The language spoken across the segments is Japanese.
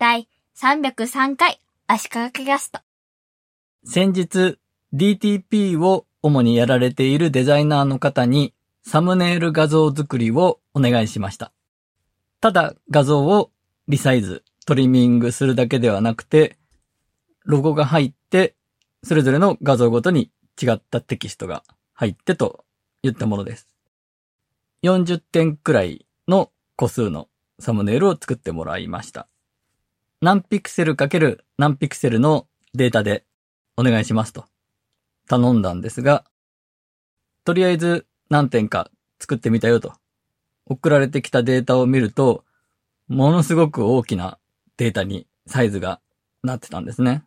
第303回足利キャスト。先日 DTP を主にやられているデザイナーの方にサムネイル画像作りをお願いしました。ただ画像をリサイズ、トリミングするだけではなくて、ロゴが入って、それぞれの画像ごとに違ったテキストが入ってと言ったものです。40点くらいの個数のサムネイルを作ってもらいました。何ピクセルかける何ピクセルのデータでお願いしますと頼んだんですが、とりあえず何点か作ってみたよと送られてきたデータを見ると、ものすごく大きなデータにサイズがなってたんですね。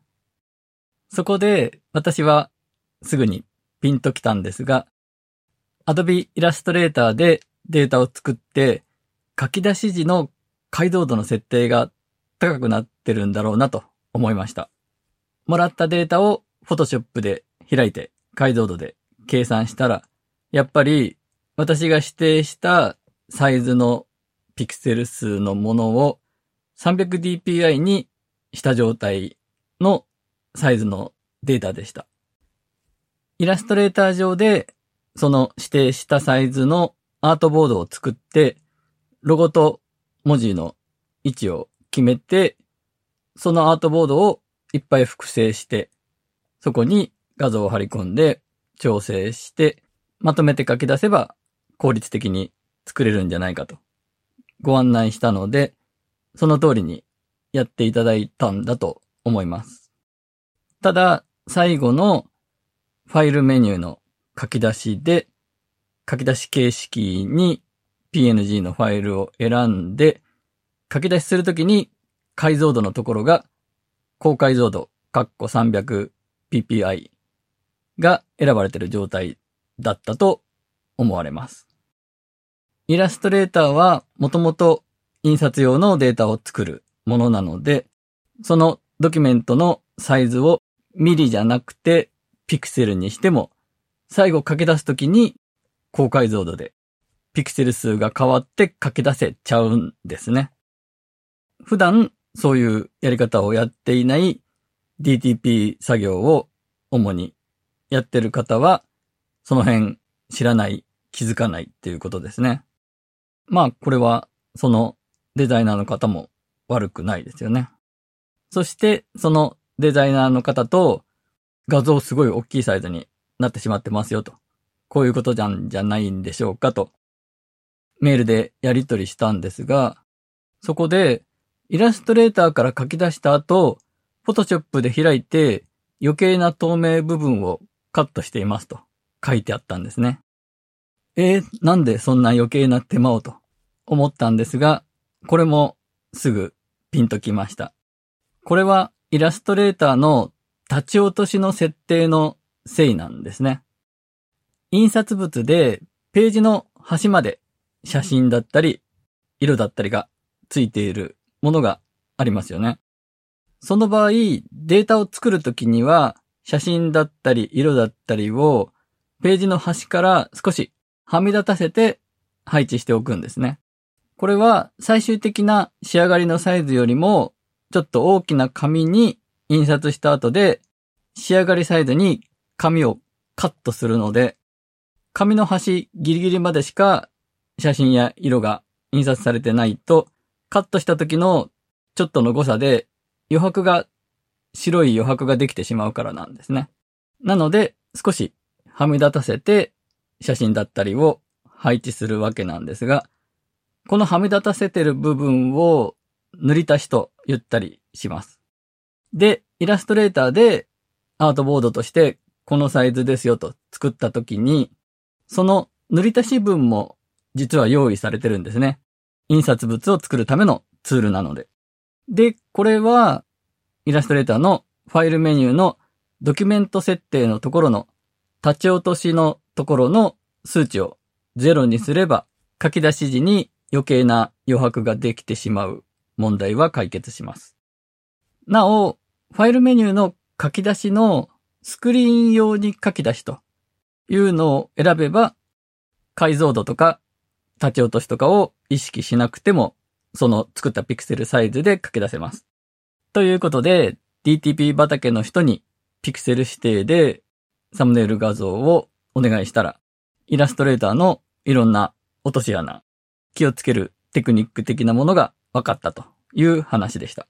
そこで私はすぐにピンときたんですが、Adobe Illustrator でデータを作って書き出し時の解像度の設定が高くなってるんだろうなと思いました。もらったデータを Photoshop で開いて解像度で計算したら、やっぱり私が指定したサイズのピクセル数のものを 300dpi にした状態のサイズのデータでした。イラストレーター上でその指定したサイズのアートボードを作って、ロゴと文字の位置を決めて、そのアートボードをいっぱい複製して、そこに画像を貼り込んで調整して、まとめて書き出せば効率的に作れるんじゃないかとご案内したので、その通りにやっていただいたんだと思います。ただ、最後のファイルメニューの書き出しで、書き出し形式に PNG のファイルを選んで、書き出しするときに解像度のところが高解像度、カッコ 300ppi が選ばれている状態だったと思われます。イラストレーターはもともと印刷用のデータを作るものなので、そのドキュメントのサイズをミリじゃなくてピクセルにしても、最後書き出すときに高解像度でピクセル数が変わって書き出せちゃうんですね。普段そういうやり方をやっていない DTP 作業を主にやってる方は、その辺知らない、気づかないっていうことですね。まあ、これはそのデザイナーの方も悪くないですよね。そして、そのデザイナーの方と画像すごい大きいサイズになってしまってますよと。こういうことじゃんじゃないんでしょうかと。メールでやり取りしたんですが、そこでイラストレーターから書き出した後、フォトショップで開いて余計な透明部分をカットしていますと書いてあったんですね。えー、なんでそんな余計な手間をと思ったんですが、これもすぐピンときました。これはイラストレーターの立ち落としの設定のせいなんですね。印刷物でページの端まで写真だったり色だったりがついているものがありますよね。その場合、データを作るときには写真だったり色だったりをページの端から少しはみ出たせて配置しておくんですね。これは最終的な仕上がりのサイズよりもちょっと大きな紙に印刷した後で仕上がりサイズに紙をカットするので紙の端ギリギリまでしか写真や色が印刷されてないとカットした時のちょっとの誤差で余白が白い余白ができてしまうからなんですね。なので少しはみ出たせて写真だったりを配置するわけなんですが、このはみ出たせてる部分を塗り足しと言ったりします。で、イラストレーターでアートボードとしてこのサイズですよと作った時に、その塗り足し分も実は用意されてるんですね。印刷物を作るためのツールなので。で、これはイラストレーターのファイルメニューのドキュメント設定のところの立ち落としのところの数値を0にすれば書き出し時に余計な余白ができてしまう問題は解決します。なお、ファイルメニューの書き出しのスクリーン用に書き出しというのを選べば解像度とか立ち落としとかを意識しなくてもその作ったピクセルサイズで書き出せます。ということで、DTP 畑の人にピクセル指定でサムネイル画像をお願いしたら、イラストレーターのいろんな落とし穴、気をつけるテクニック的なものが分かったという話でした。